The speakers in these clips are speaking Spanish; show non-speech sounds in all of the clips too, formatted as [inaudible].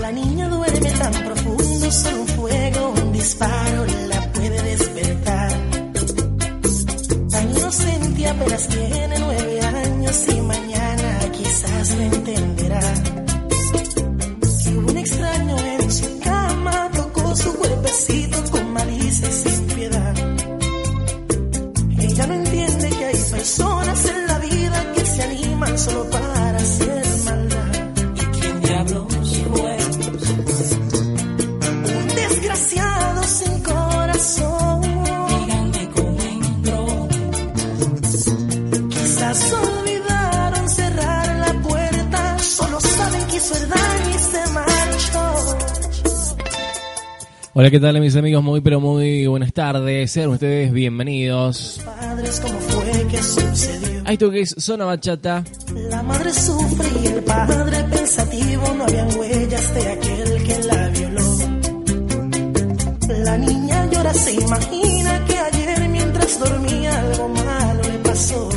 La niña duerme tan profundo, solo un fuego, un disparo la puede despertar. Tan inocente apenas tiene nueve años y mañana quizás me entenderá. Que un extraño en su cama tocó su cuerpecito con malicia y sin piedad. Ella no entiende que hay personas en la vida que se animan solo para hacer hizo el daño y se marchó. Hola, ¿qué tal mis amigos? Muy pero muy buenas tardes. Sean ustedes bienvenidos Padres, ¿cómo fue que sucedió? a esto que es Zona Bachata. La madre sufre y el padre pensativo. No habían huellas de aquel que la violó. La niña llora, se imagina que ayer mientras dormía algo malo le pasó.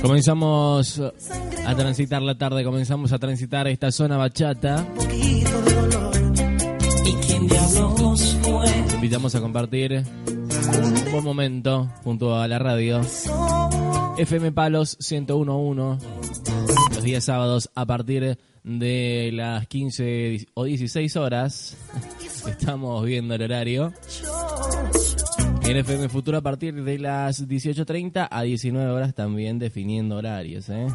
Comenzamos a transitar la tarde, comenzamos a transitar esta Zona Bachata. Te invitamos a compartir un buen momento junto a la radio. FM Palos 1011 los días sábados a partir de las 15 o 16 horas. Estamos viendo el horario. En FM Futuro a partir de las 18.30 a 19 horas también definiendo horarios. ¿eh?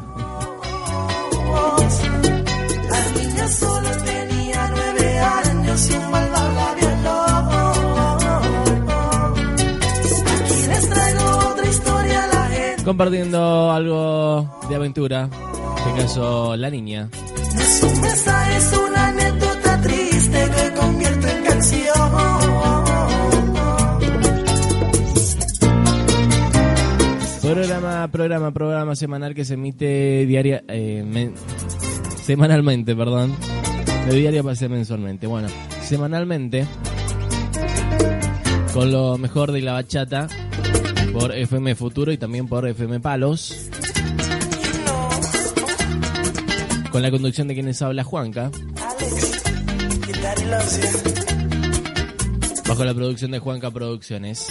La niña solo tenía nueve años y un malvado. Compartiendo algo de aventura. En este caso, la niña. Es una anécdota triste que convierto en canción. Programa, programa, programa semanal que se emite diaria, eh, men- semanalmente, perdón. De diaria ser mensualmente. Bueno, semanalmente, con lo mejor de la bachata, por FM Futuro y también por FM Palos. Con la conducción de quienes habla Juanca, bajo la producción de Juanca Producciones.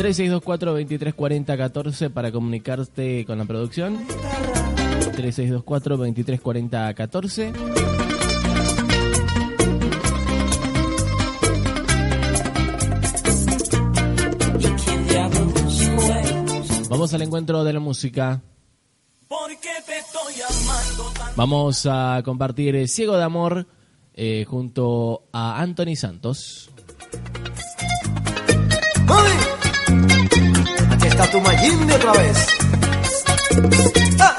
3624 2340 14 para comunicarte con la producción. 3624 2340 14. ¿Y quién diablos fue? Vamos al encuentro de la música. Vamos a compartir Ciego de Amor eh, junto a Anthony Santos. ¡Mami! Aquí está tu Mayimbe otra vez. ¡Ah!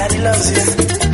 Daddy loves you.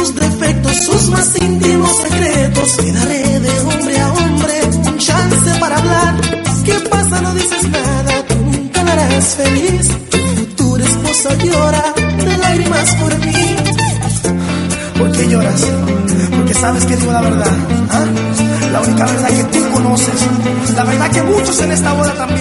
sus defectos, sus más íntimos secretos. Me daré de hombre a hombre un chance para hablar. ¿Qué pasa? No dices nada, tú nunca la harás feliz. Tu futura esposa llora de lágrimas por mí. ¿Por qué lloras? Porque sabes que digo la verdad. ¿Ah? La única verdad que tú conoces. La verdad que muchos en esta boda también.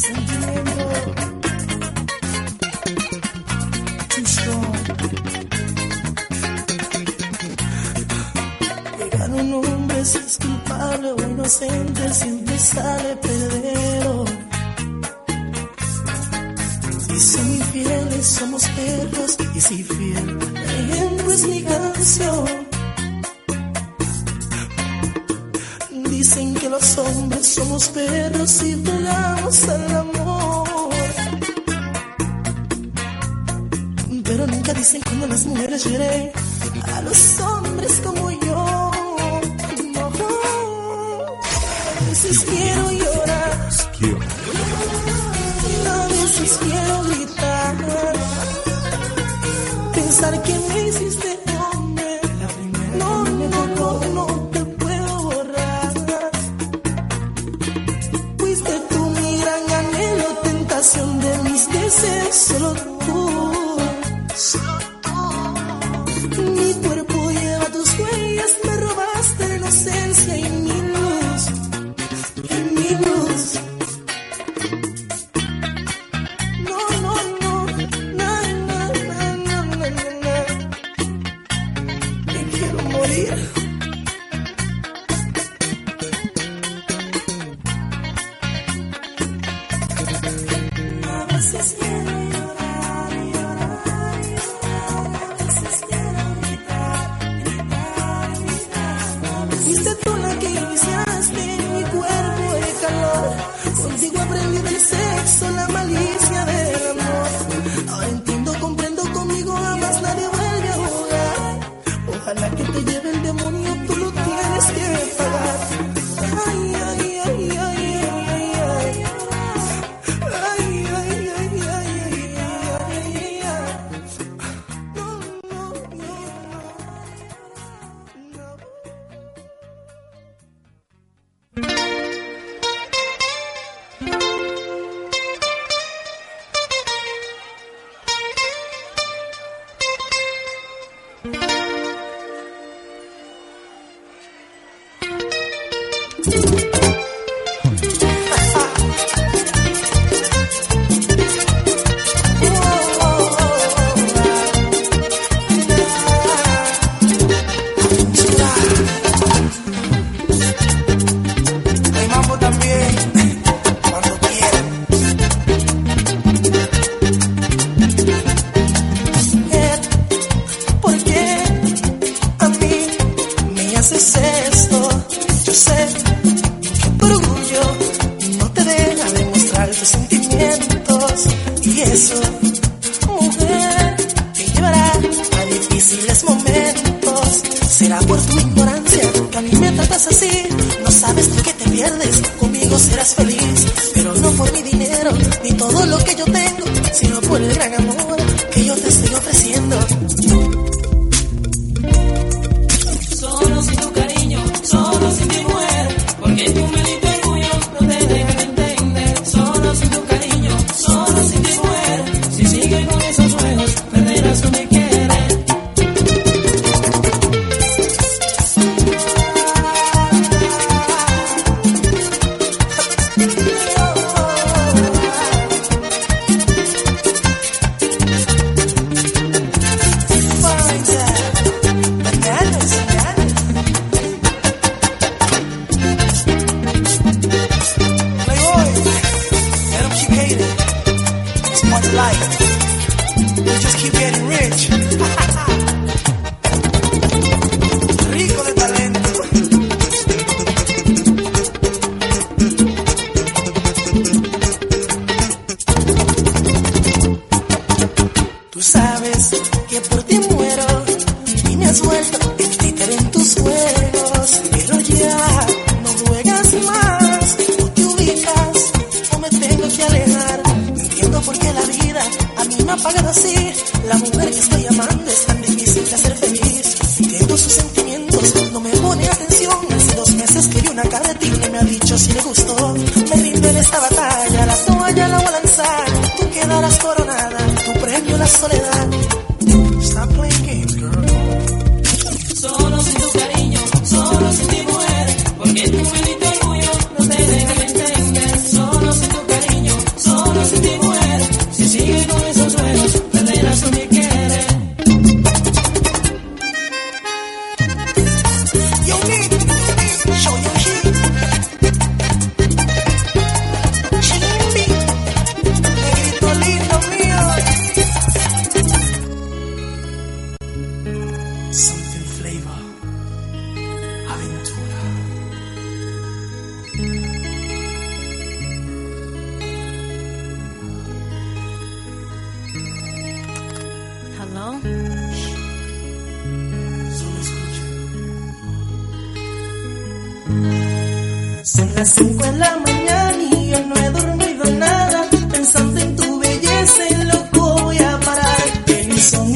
Sentimiento, too strong. Llegar un hombre si es culpable o inocente siempre sale perdedor.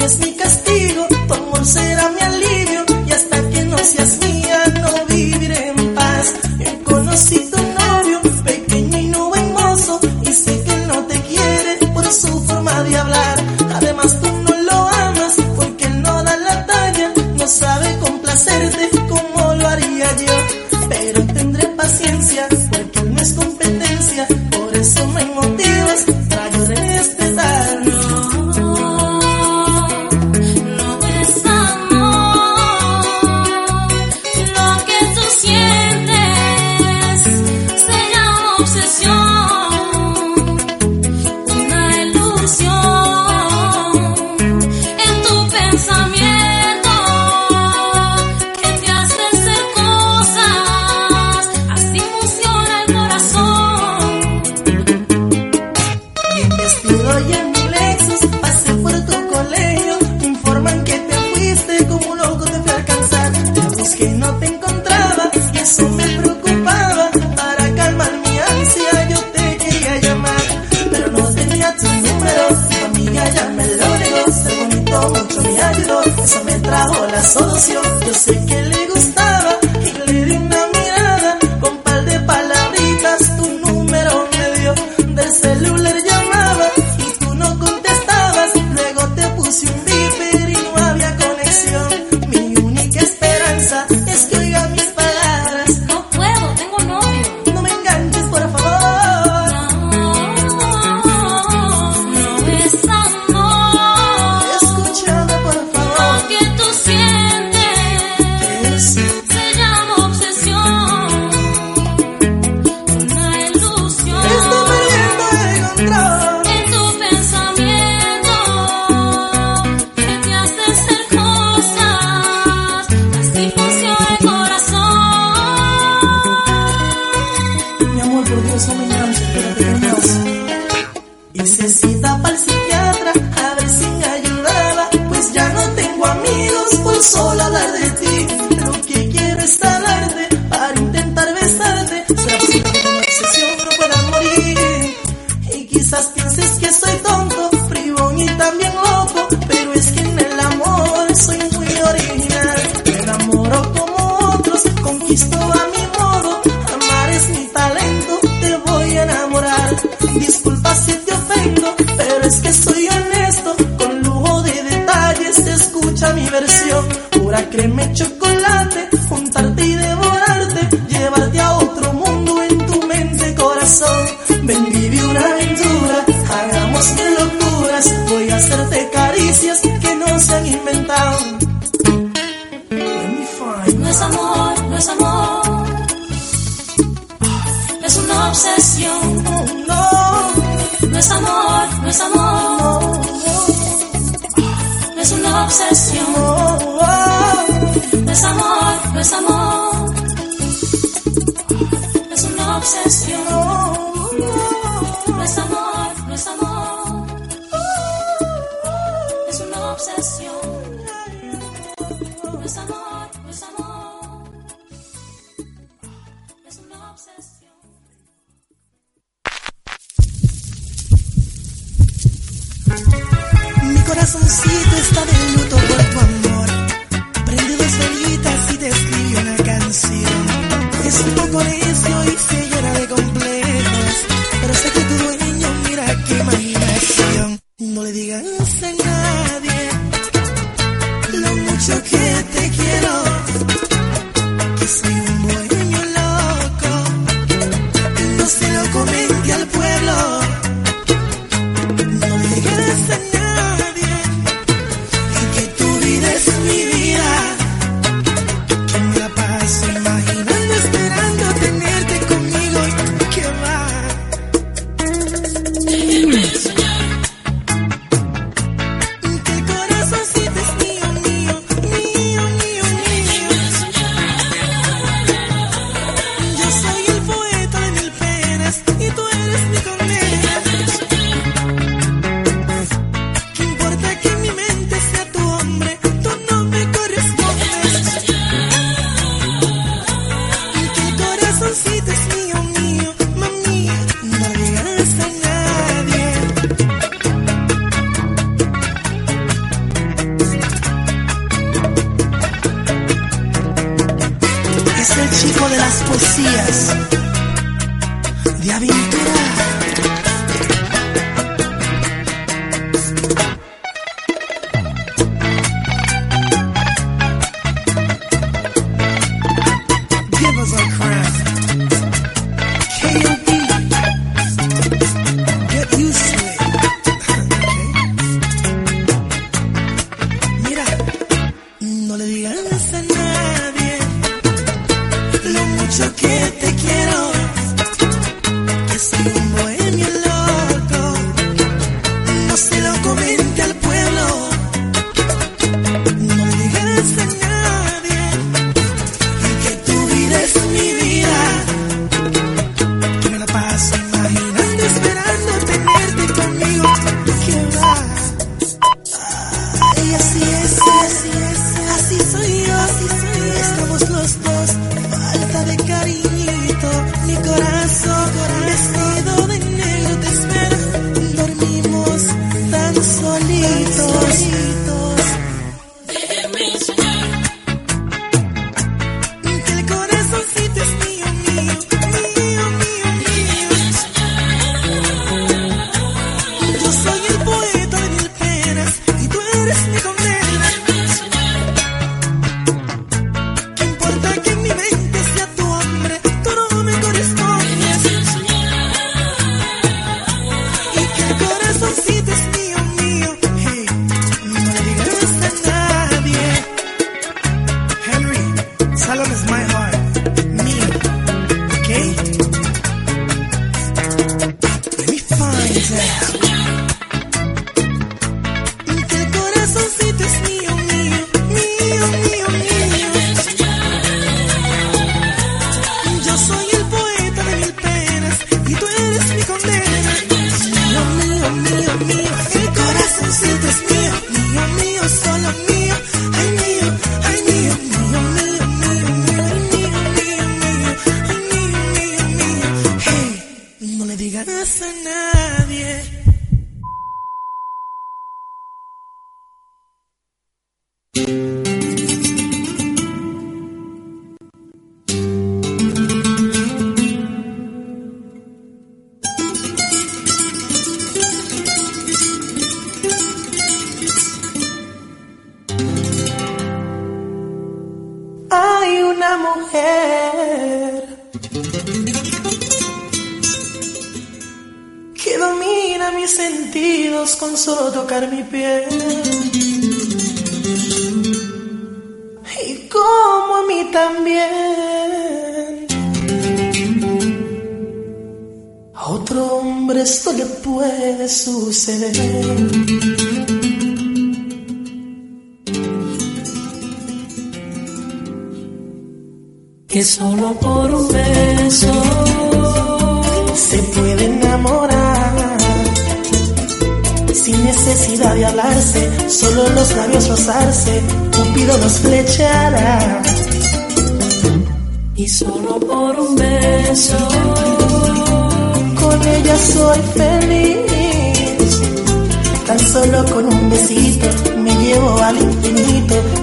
es mi castigo, tu amor será mi alivio y hasta que no seas es amor. Es una obsesión. No es amor,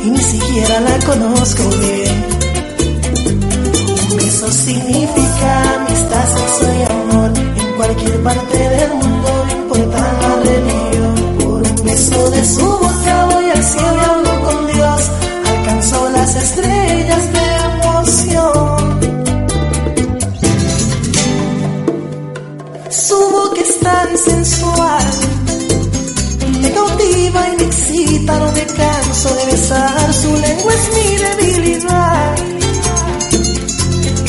y ni siquiera la conozco bien. Un beso significa amistad, sexo y amor en cualquier parte del mundo, no importa la religión. Por un beso de su boca voy al cielo y hablo con Dios, alcanzó las estrellas de emoción. Su boca es tan sensual, me cautiva y me excita, no canso de besar, su lengua es mi debilidad.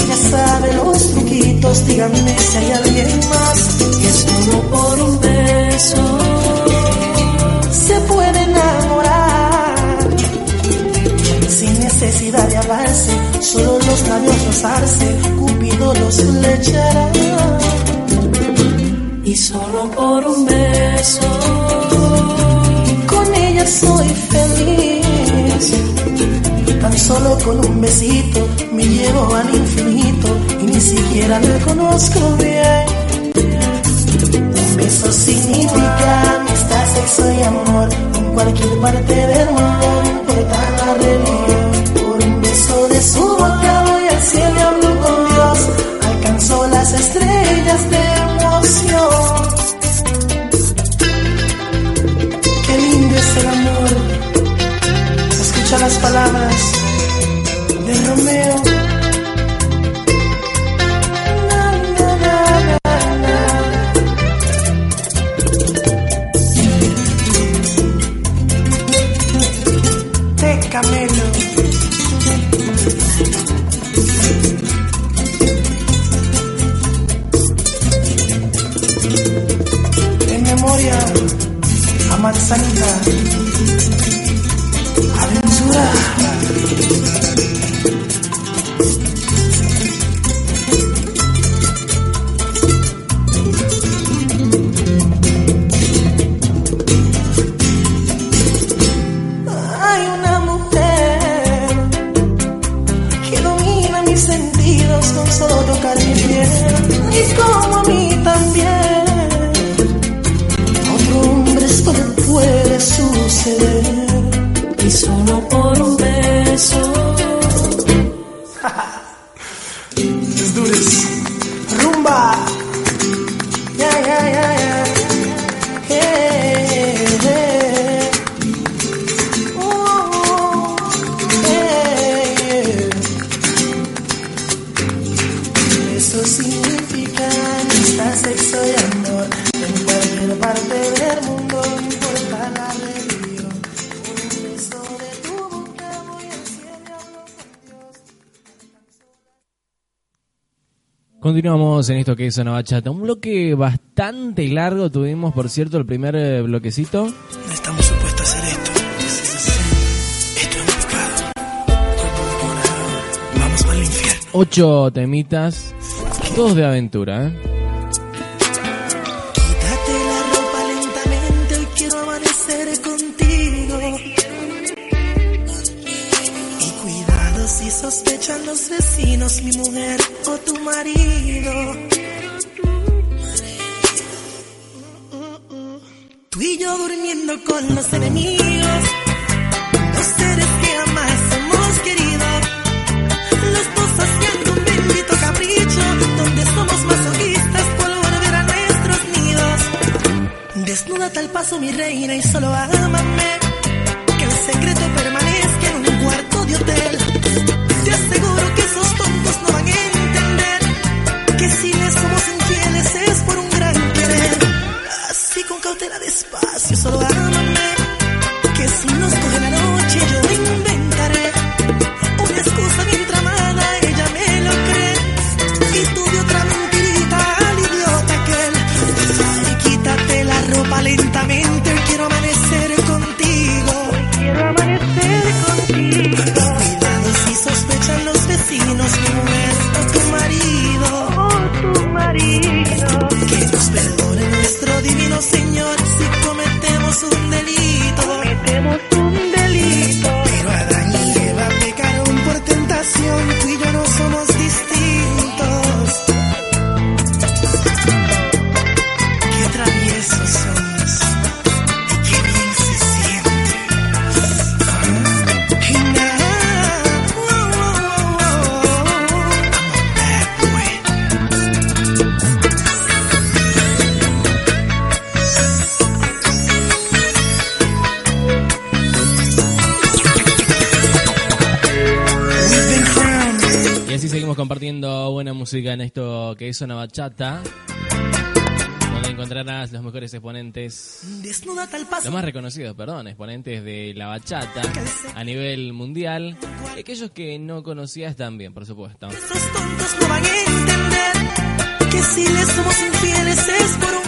Ella sabe los truquitos, díganme si hay alguien más que solo por un beso se puede enamorar sin necesidad de hablarse, solo los labios rozarse, Cupido los flechará. y solo por un beso Con ella soy feliz, tan solo con un besito me llevo al infinito y ni siquiera la conozco bien. Un beso significa amistad, sexo y amor en cualquier parte del mundo, no importa la religión. Por un beso de su boca voy al cielo y hablo con Dios, alcanzó las estrellas de emoción. Qué lindo es el amor. Escucha las palabras de Romeo. Continuamos en esto que es una bachata. Un bloque bastante largo tuvimos, por cierto, el primer eh, bloquecito. No estamos supuestos a hacer esto. Esto es un pecado. Vamos al infierno. Ocho temitas, todos de aventura, ¿eh? Mi mujer o tu marido. Tú y yo durmiendo con los enemigos, los seres que jamás hemos querido. Los dos haciendo un bendito capricho, donde somos masoquistas por volver a nuestros nidos. Desnúdate al paso, mi reina, y solo ámame. Que el secreto permanezca en un cuarto de hotel. Te música, en esto que es una bachata. Donde encontrarás los mejores exponentes. Los más reconocidos, perdón, exponentes de la bachata a nivel mundial. Aquellos que no conocías también, por supuesto.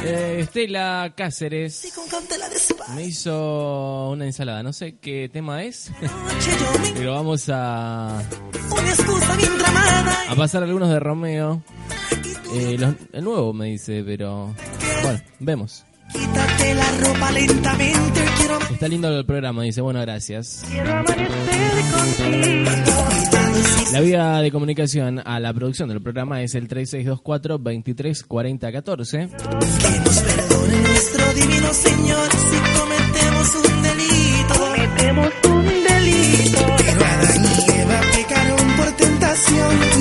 Eh, Estela Cáceres me hizo una ensalada, no sé qué tema es, pero vamos a a pasar algunos de Romeo. Eh, los, el nuevo me dice, pero bueno, vemos. Quítate la ropa lentamente, quiero... Está lindo el programa, dice, bueno, gracias. La vía de comunicación a la producción del programa es el 3624 234014. Que nos perdone nuestro divino Señor si come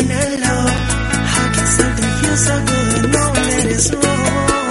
alone, alone. How can something feel so good, no, that is wrong.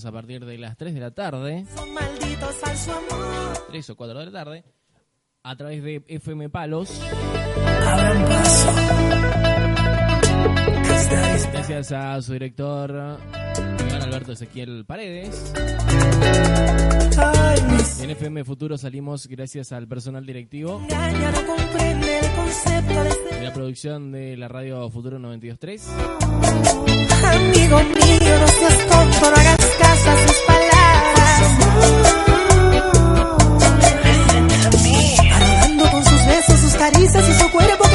Salimos a partir de las 3 de la tarde, Son malditos falso amor. 3 o 4 de la tarde, a través de FM Palos. Abran paso. Gracias a su director, Iván Alberto Ezequiel Paredes. En FM Futuro salimos gracias al personal directivo concepto de la producción de la radio Futuro 92.3. amigo mío. No seas tonto, no hagas caso a sus palabras. Anhelando con sus besos, sus caricias y su cuerpo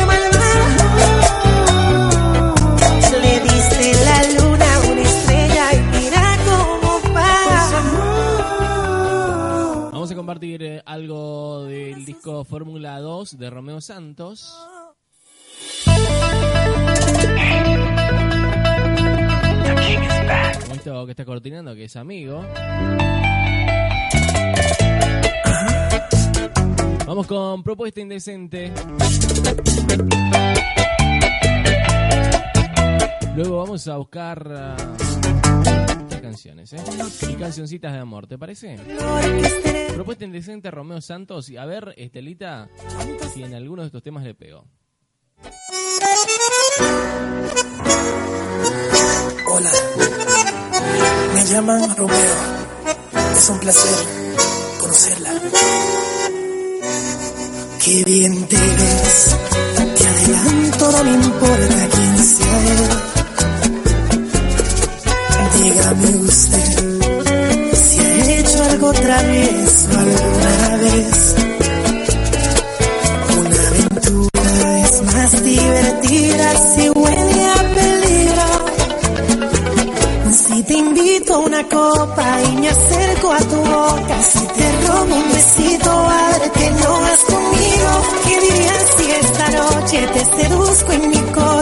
compartir eh, algo del disco Fórmula 2 de Romeo Santos. Como esto que está cortinando, que es amigo. Vamos con Propuesta Indecente. Luego vamos a buscar ah, ¿eh? Y cancioncitas de amor, ¿te parece? Propuesta Indecente Romeo Santos. Y a ver, Estelita, si en alguno de estos temas le pego. Hola, me llaman Romeo. Es un placer conocerla. Qué bien te ves, te adelanto, no me importa quién sea. Usted si ha hecho algo otra vez o alguna vez. Una aventura es más divertida si huele a peligro. Si te invito a una copa y me acerco a tu boca, si te robo un besito, a ver que no vas conmigo. ¿Qué dirías si esta noche te seduzco en mi coche?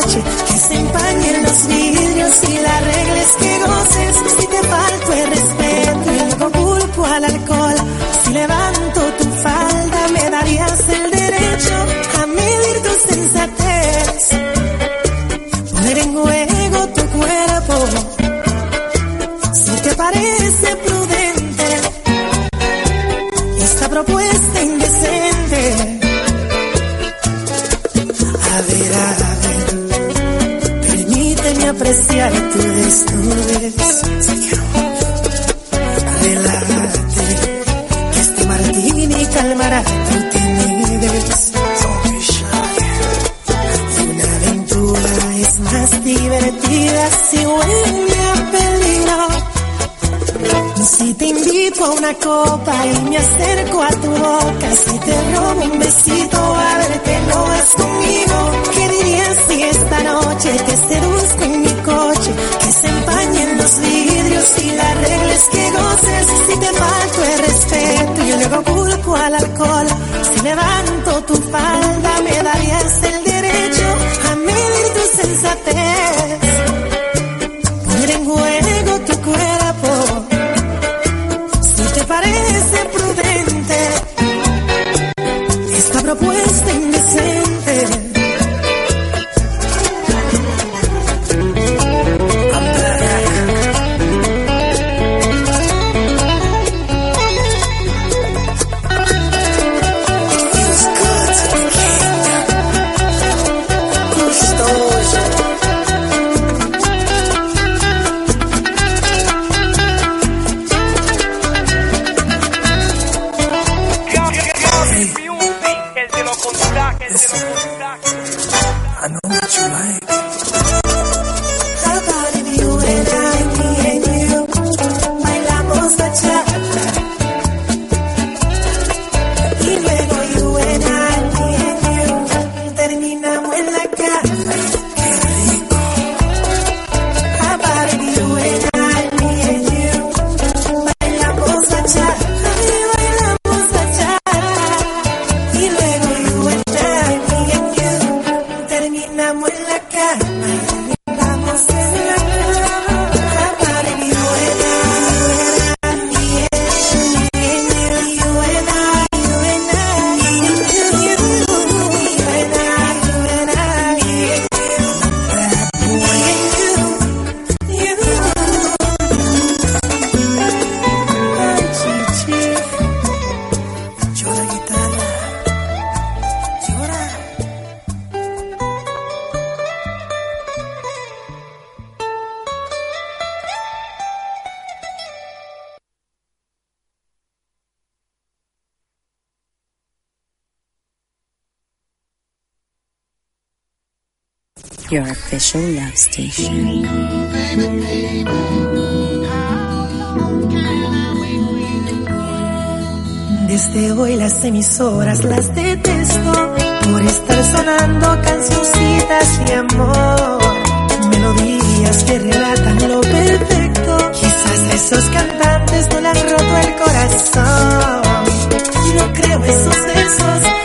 official love. Desde hoy las emisoras las detesto por estar sonando cancioncitas de amor. Melodías que relatan lo perfecto. Quizás esos cantantes no le han roto el corazón. Y no creo esos versos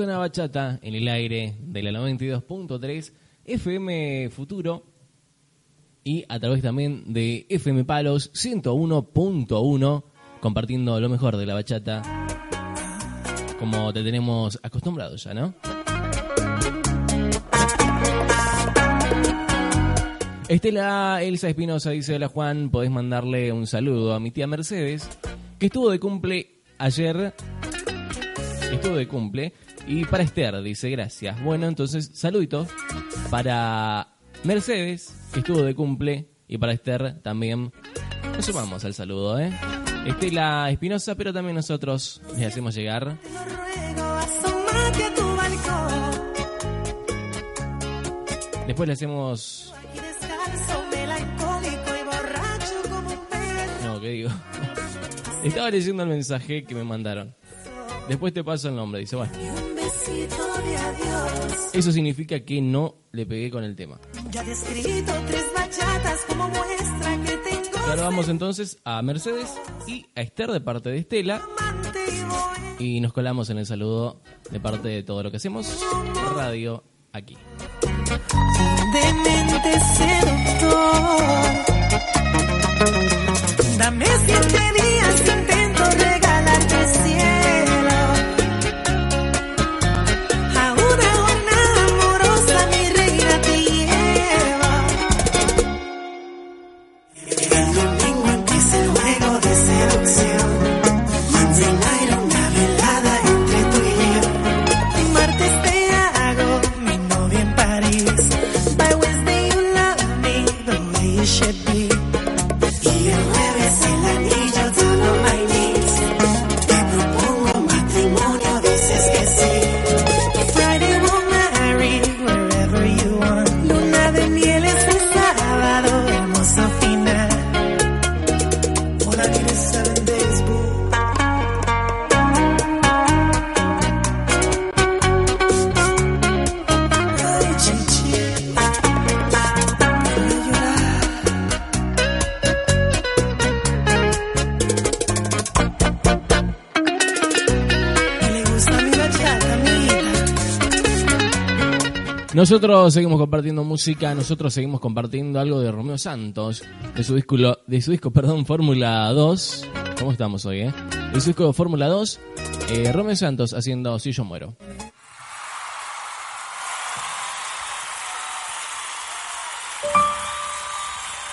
suena bachata en el aire de la 92.3 FM Futuro y a través también de FM Palos 101.1 compartiendo lo mejor de la bachata como te tenemos acostumbrado ya, ¿no? Estela Elsa Espinosa dice, hola Juan, podés mandarle un saludo a mi tía Mercedes, que estuvo de cumple ayer, estuvo de cumple, y para Esther dice gracias. Bueno, entonces saluditos para Mercedes, que estuvo de cumple, y para Esther también. Nos sumamos al saludo, ¿eh? Estela Espinosa, pero también nosotros les hacemos llegar. Después le hacemos. No, ¿qué digo? [laughs] Estaba leyendo el mensaje que me mandaron. Después te paso el nombre, dice, bueno. Eso significa que no le pegué con el tema. Ya he escrito tres bachatas como muestra que tengo Saludamos entonces a Mercedes y a Esther de parte de Estela y nos colamos en el saludo de parte de todo lo que hacemos radio aquí. Demente seductor. Dame siete Nosotros seguimos compartiendo música, nosotros seguimos compartiendo algo de Romeo Santos, de su disco, de su disco [laughs] perdón, Fórmula 2. ¿Cómo estamos hoy, eh? De su disco Fórmula 2, eh, Romeo Santos haciendo Si yo muero.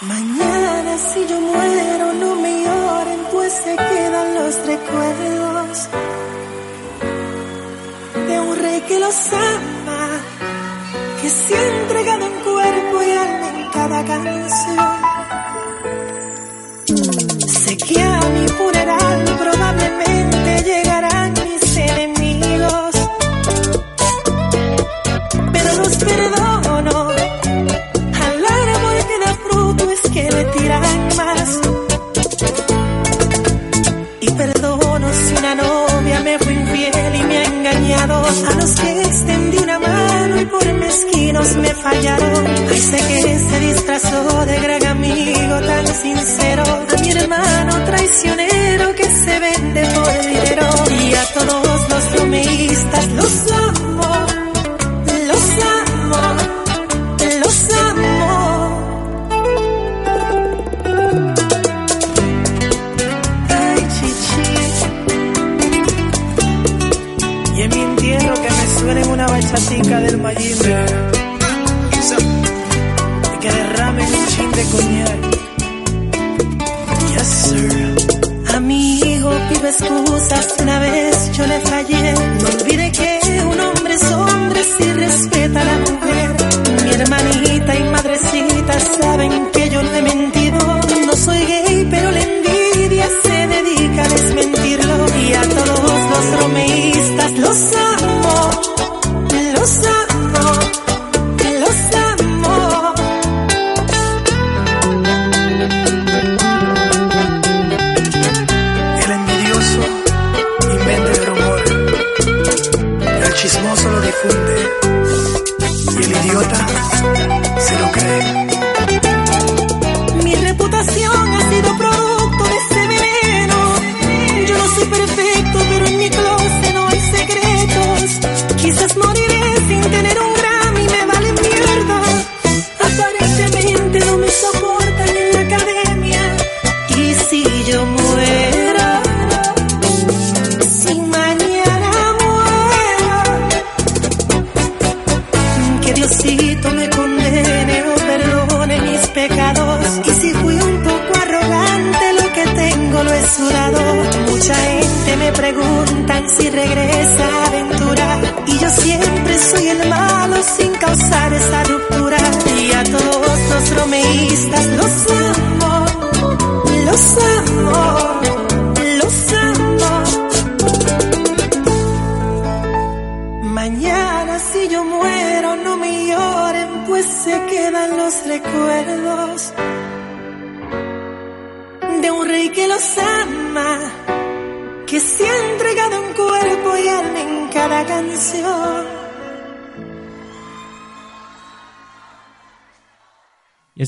Mañana si yo muero no me lloren pues se quedan los recuerdos de un rey que los ama, que se ha entregado en cuerpo y alma en cada canción. Sé que a mi funeral probablemente llegarán mis enemigos, pero los perdono. Al árbol que da fruto es que le tiran más. A los que extendí una mano y por mezquinos me fallaron. Ay, sé que se disfrazó de gran amigo tan sincero. A mi hermano traicionero que se vende por dinero. Y a todos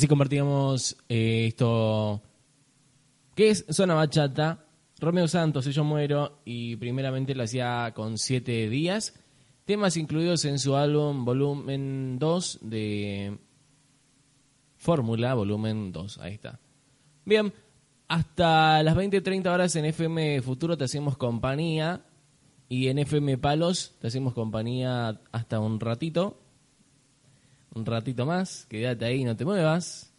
compartíamos eh, esto que es Zona Bachata. Romeo Santos, y Yo Muero, y primeramente lo hacía con siete días. Temas incluidos en su álbum Volumen 2 de Fórmula, Volumen 2. Ahí está. Bien, hasta las 20-30 horas en FM Futuro te hacemos compañía. Y en FM Palos te hacemos compañía hasta un ratito. Un ratito más. Quédate ahí, no te muevas.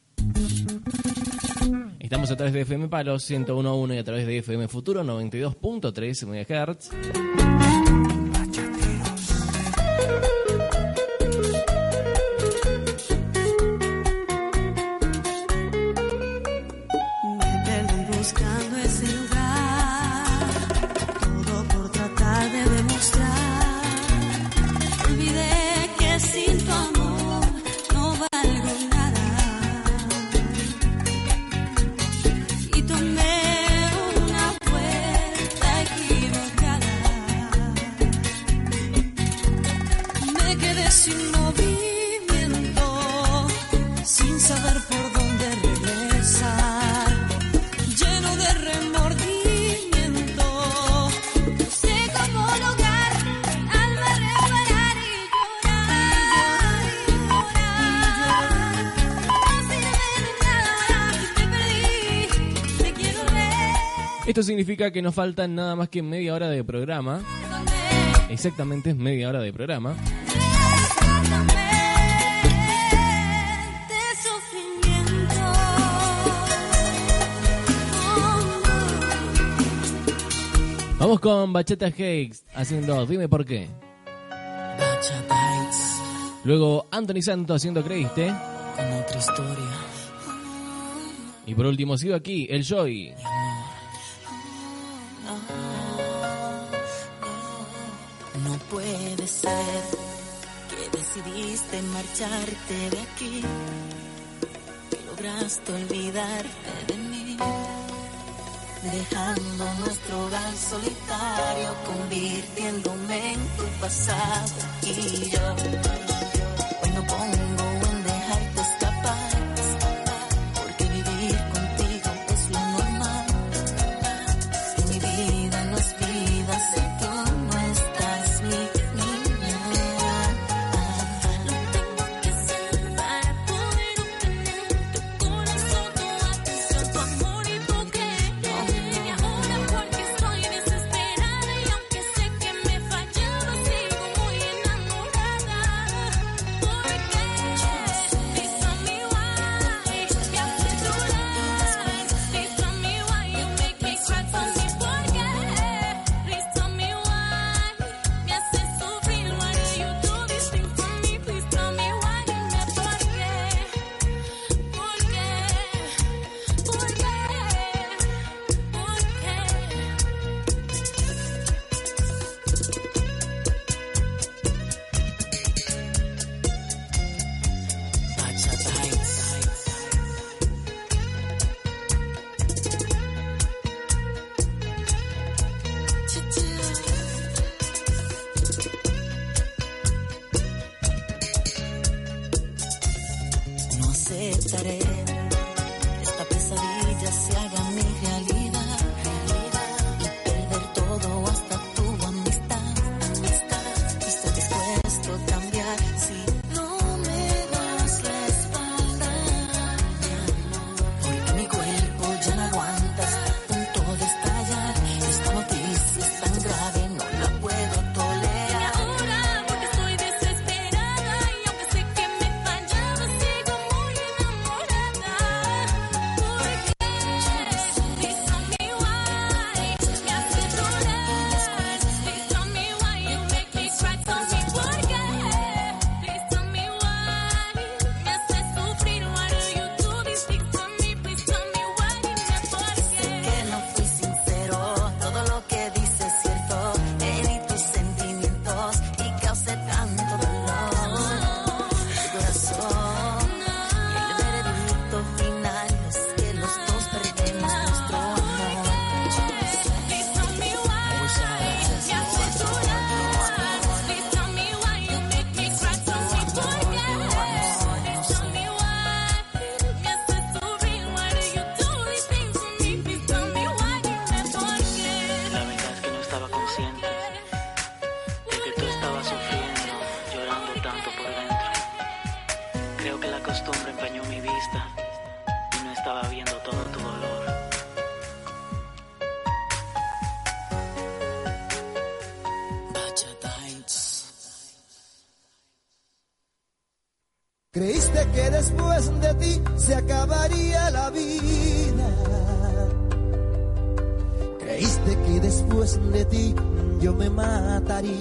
Estamos a través de FM Palos 101.1 y a través de FM Futuro 92.3 MHz. Significa que nos faltan nada más que media hora de programa. Exactamente es media hora de programa. de sufrimiento. Vamos con Bachata Hakes haciendo Dime por qué. Luego Anthony Santo haciendo Creíste. Con otra historia. Y por último sigo aquí, el Joy. Puede ser que decidiste marcharte de aquí, que lograste olvidarte de mí, dejando nuestro hogar solitario, convirtiéndome en tu pasado y yo. Hoy pongo que después de ti se acabaría la vida. Creíste que después de ti yo me mataría.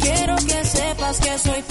Quiero que sepas que soy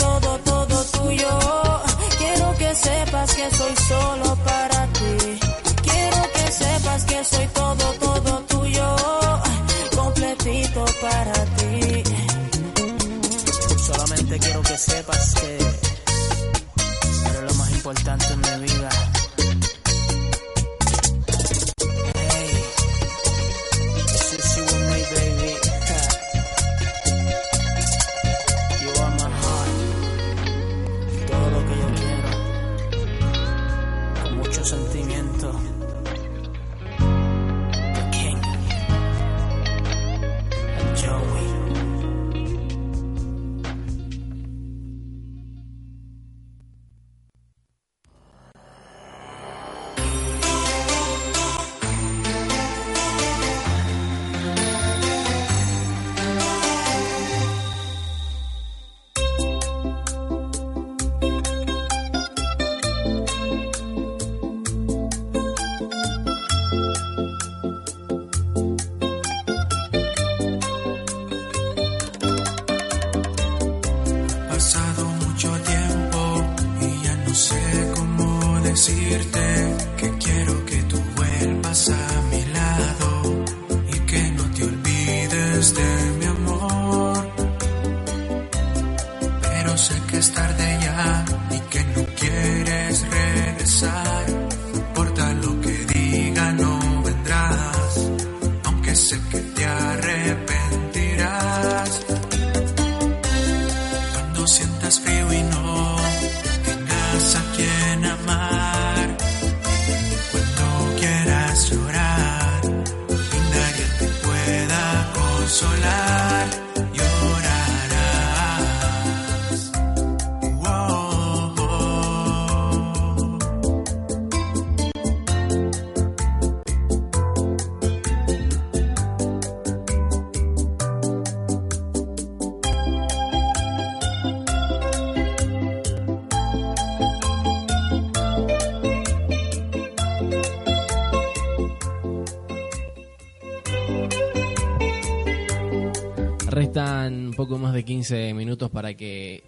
de 15 minutos para que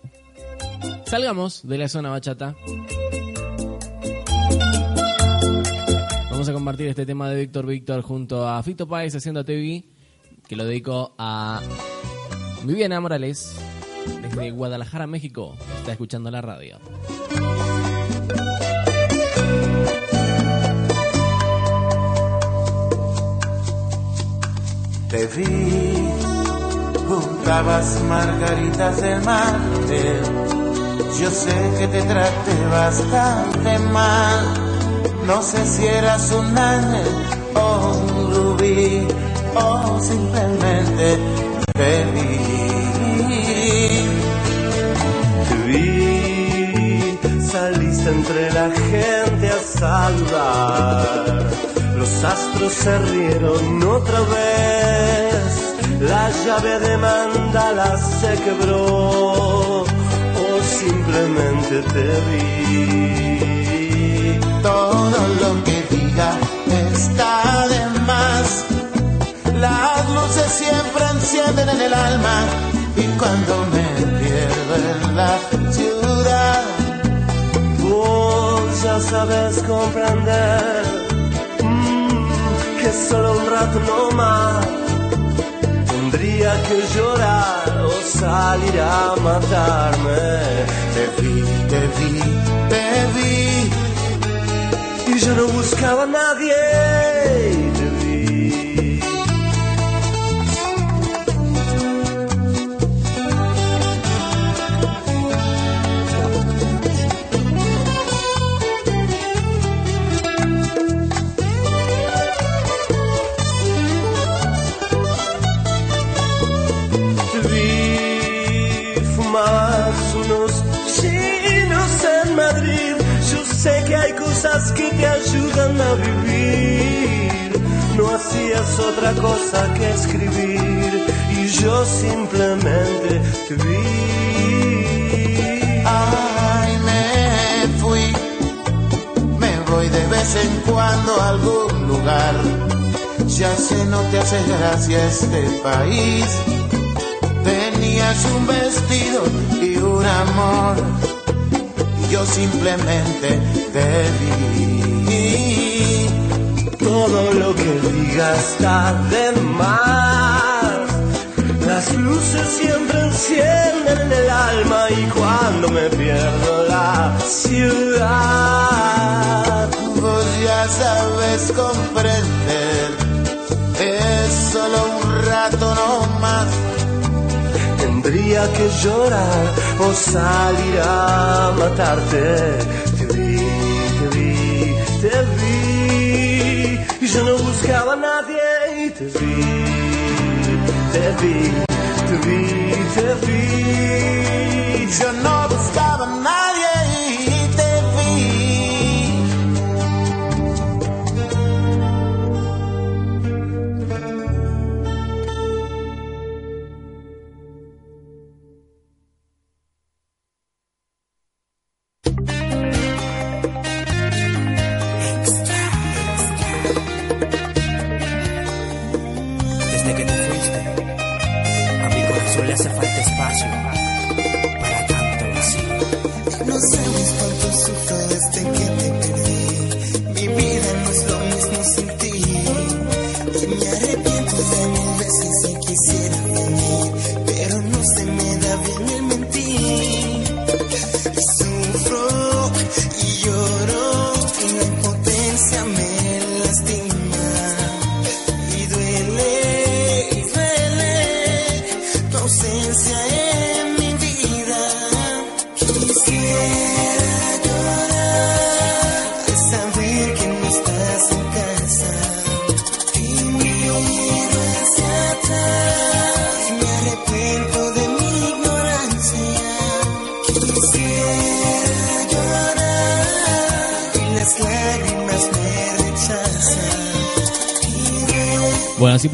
salgamos de la zona bachata. Vamos a compartir este tema de Víctor Víctor junto a Fito Páez haciendo TV, que lo dedico a Viviana Morales desde Guadalajara, México. Está escuchando la radio. Te Buscabas margaritas de Marte. Yo sé que te traté bastante mal. No sé si eras un ángel o un rubí o simplemente te vi. Te vi, saliste entre la gente a saludar. Los astros se rieron otra vez la llave de mandala se quebró, o simplemente te vi. Todo lo que diga está de más. Las luces siempre encienden en el alma y cuando me pierdo en la ciudad, Vos ya sabes comprender mm, que solo un rato no más que llorar o salir a matarme. te vi, te vi, te vi. Y yo no buscaba a nadie. Te ayudan a vivir. No hacías otra cosa que escribir y yo simplemente te vi. Ay, me fui, me voy de vez en cuando a algún lugar. Ya sé, no te hace gracia este país. Tenías un vestido y un amor, yo simplemente te vi. Todo lo que diga está de más. Las luces siempre encienden en el alma y cuando me pierdo la ciudad. Vos ya sabes comprender, es solo un rato no más. Tendría que llorar o salir a matarte. Te vi, te vi, te vi. Y yo no buscaba a nadie te vi, te vi, te vi, te vi. Yo no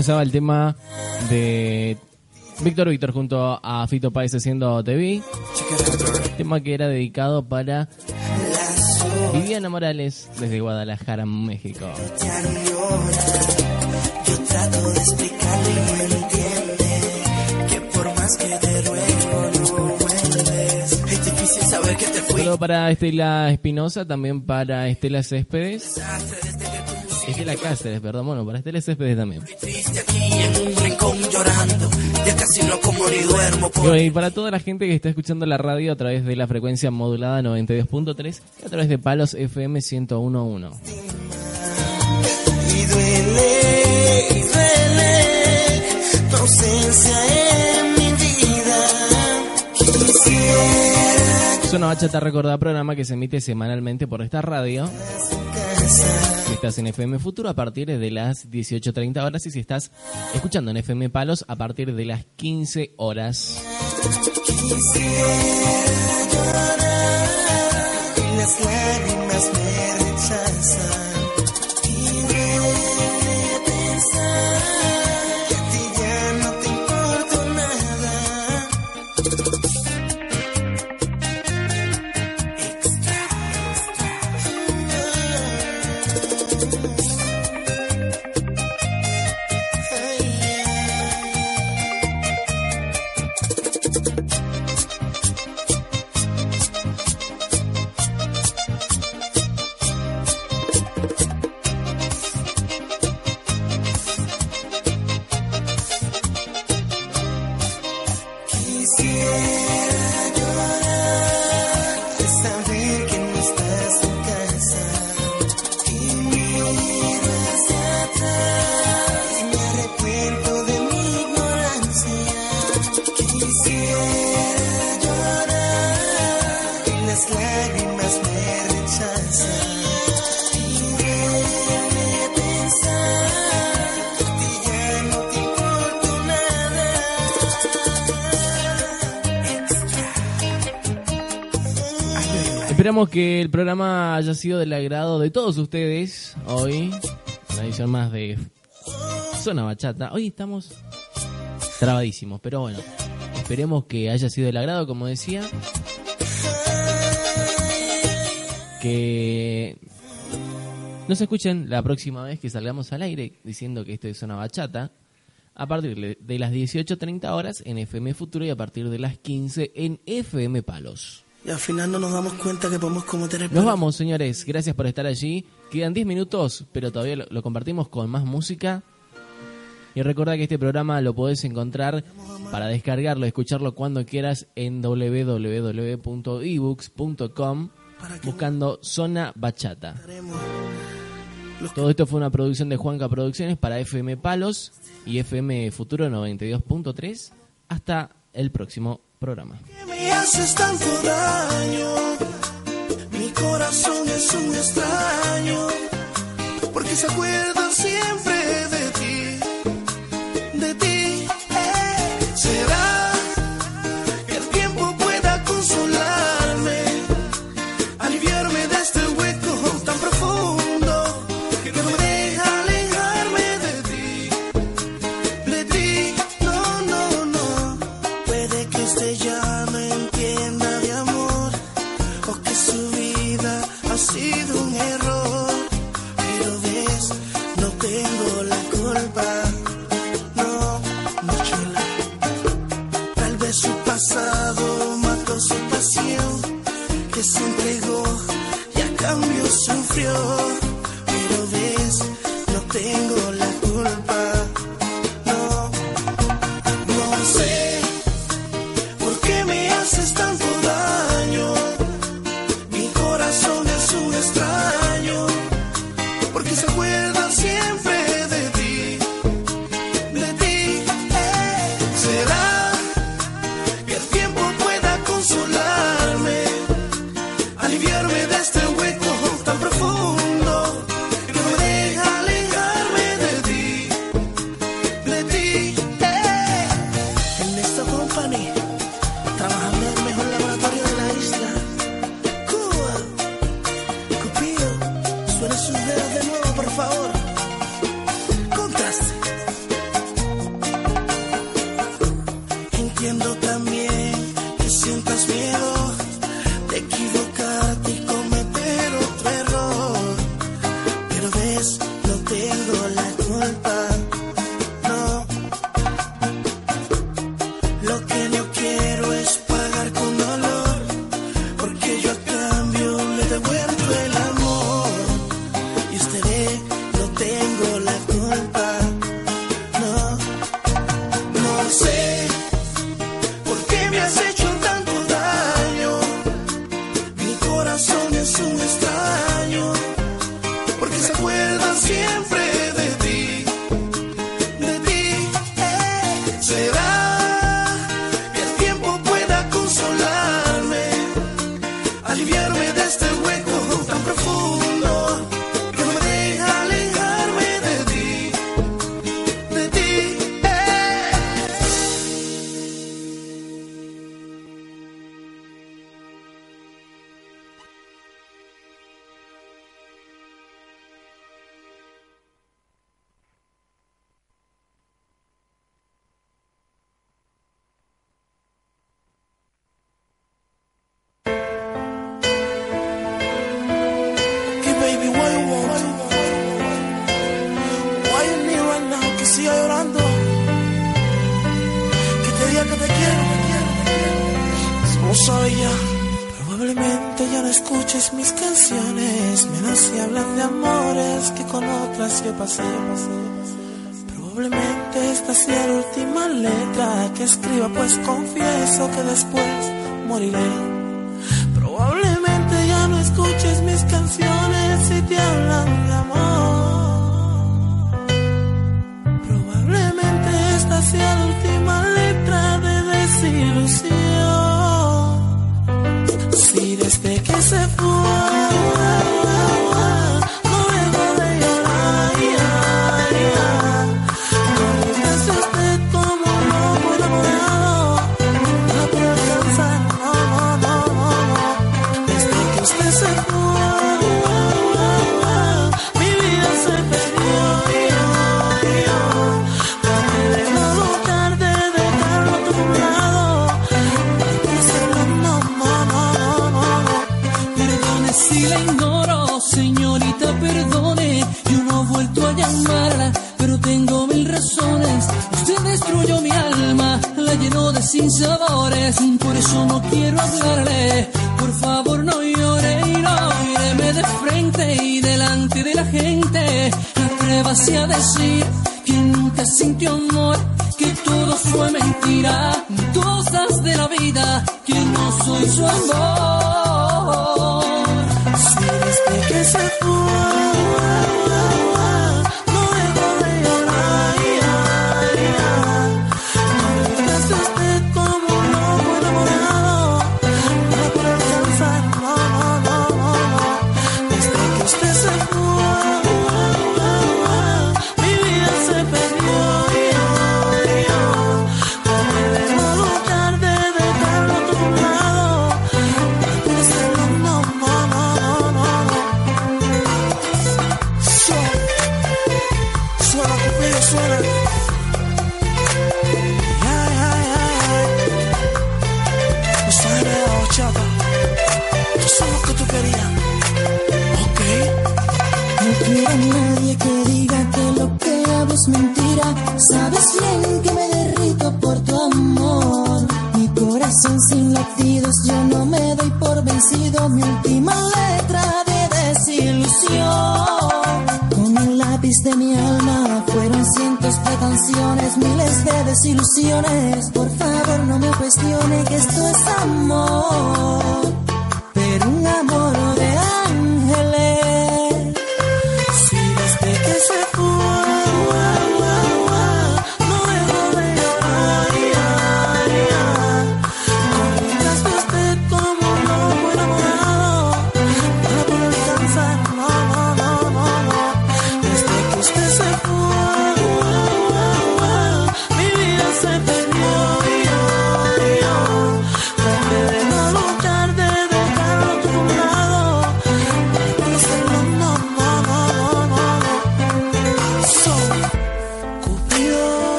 pasaba el tema de Víctor Víctor junto a Fito Páez haciendo TV. Tema que era dedicado para Viviana Morales desde Guadalajara, México. Para Estela Espinosa, también para Estela Céspedes. Estela Cáceres, perdón, bueno, para Estela Céspedes también. Rincón llorando. Ya casi no como ni duermo Y por bueno, Y para toda la gente que está escuchando la radio a través de la frecuencia modulada 92.3 y a través de Palos FM 101.1. y duele, y duele tu ausencia en mi vida. Quisiera Zona Bachata Recordada, programa que se emite semanalmente por esta radio. Si estás en FM Futuro a partir de las 18.30 horas y si estás escuchando en FM Palos a partir de las 15 horas. Quisiera llorar y las lágrimas me rechazan. Que el programa haya sido del agrado de todos ustedes hoy. Una edición más de Zona Bachata. Hoy estamos trabadísimos, pero bueno, esperemos que haya sido del agrado, como decía. Que nos escuchen la próxima vez que salgamos al aire diciendo que esto es Zona Bachata a partir de las 18.30 horas en FM Futuro y a partir de las 15 en FM Palos. Y al final no nos damos cuenta que podemos cometer el Nos vamos, señores. Gracias por estar allí. Quedan 10 minutos, pero todavía lo, lo, compartimos con más música. Y recuerda que este programa lo podés encontrar para descargarlo, escucharlo cuando quieras en www.ebooks.com buscando Zona Bachata. Todo esto fue una producción de Juanca Producciones para FM Palos y FM Futuro 92.3. Hasta el próximo programa. me haces tanto daño? Mi corazón es un extraño, porque se acuerda siempre de canción. Nunca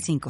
906985.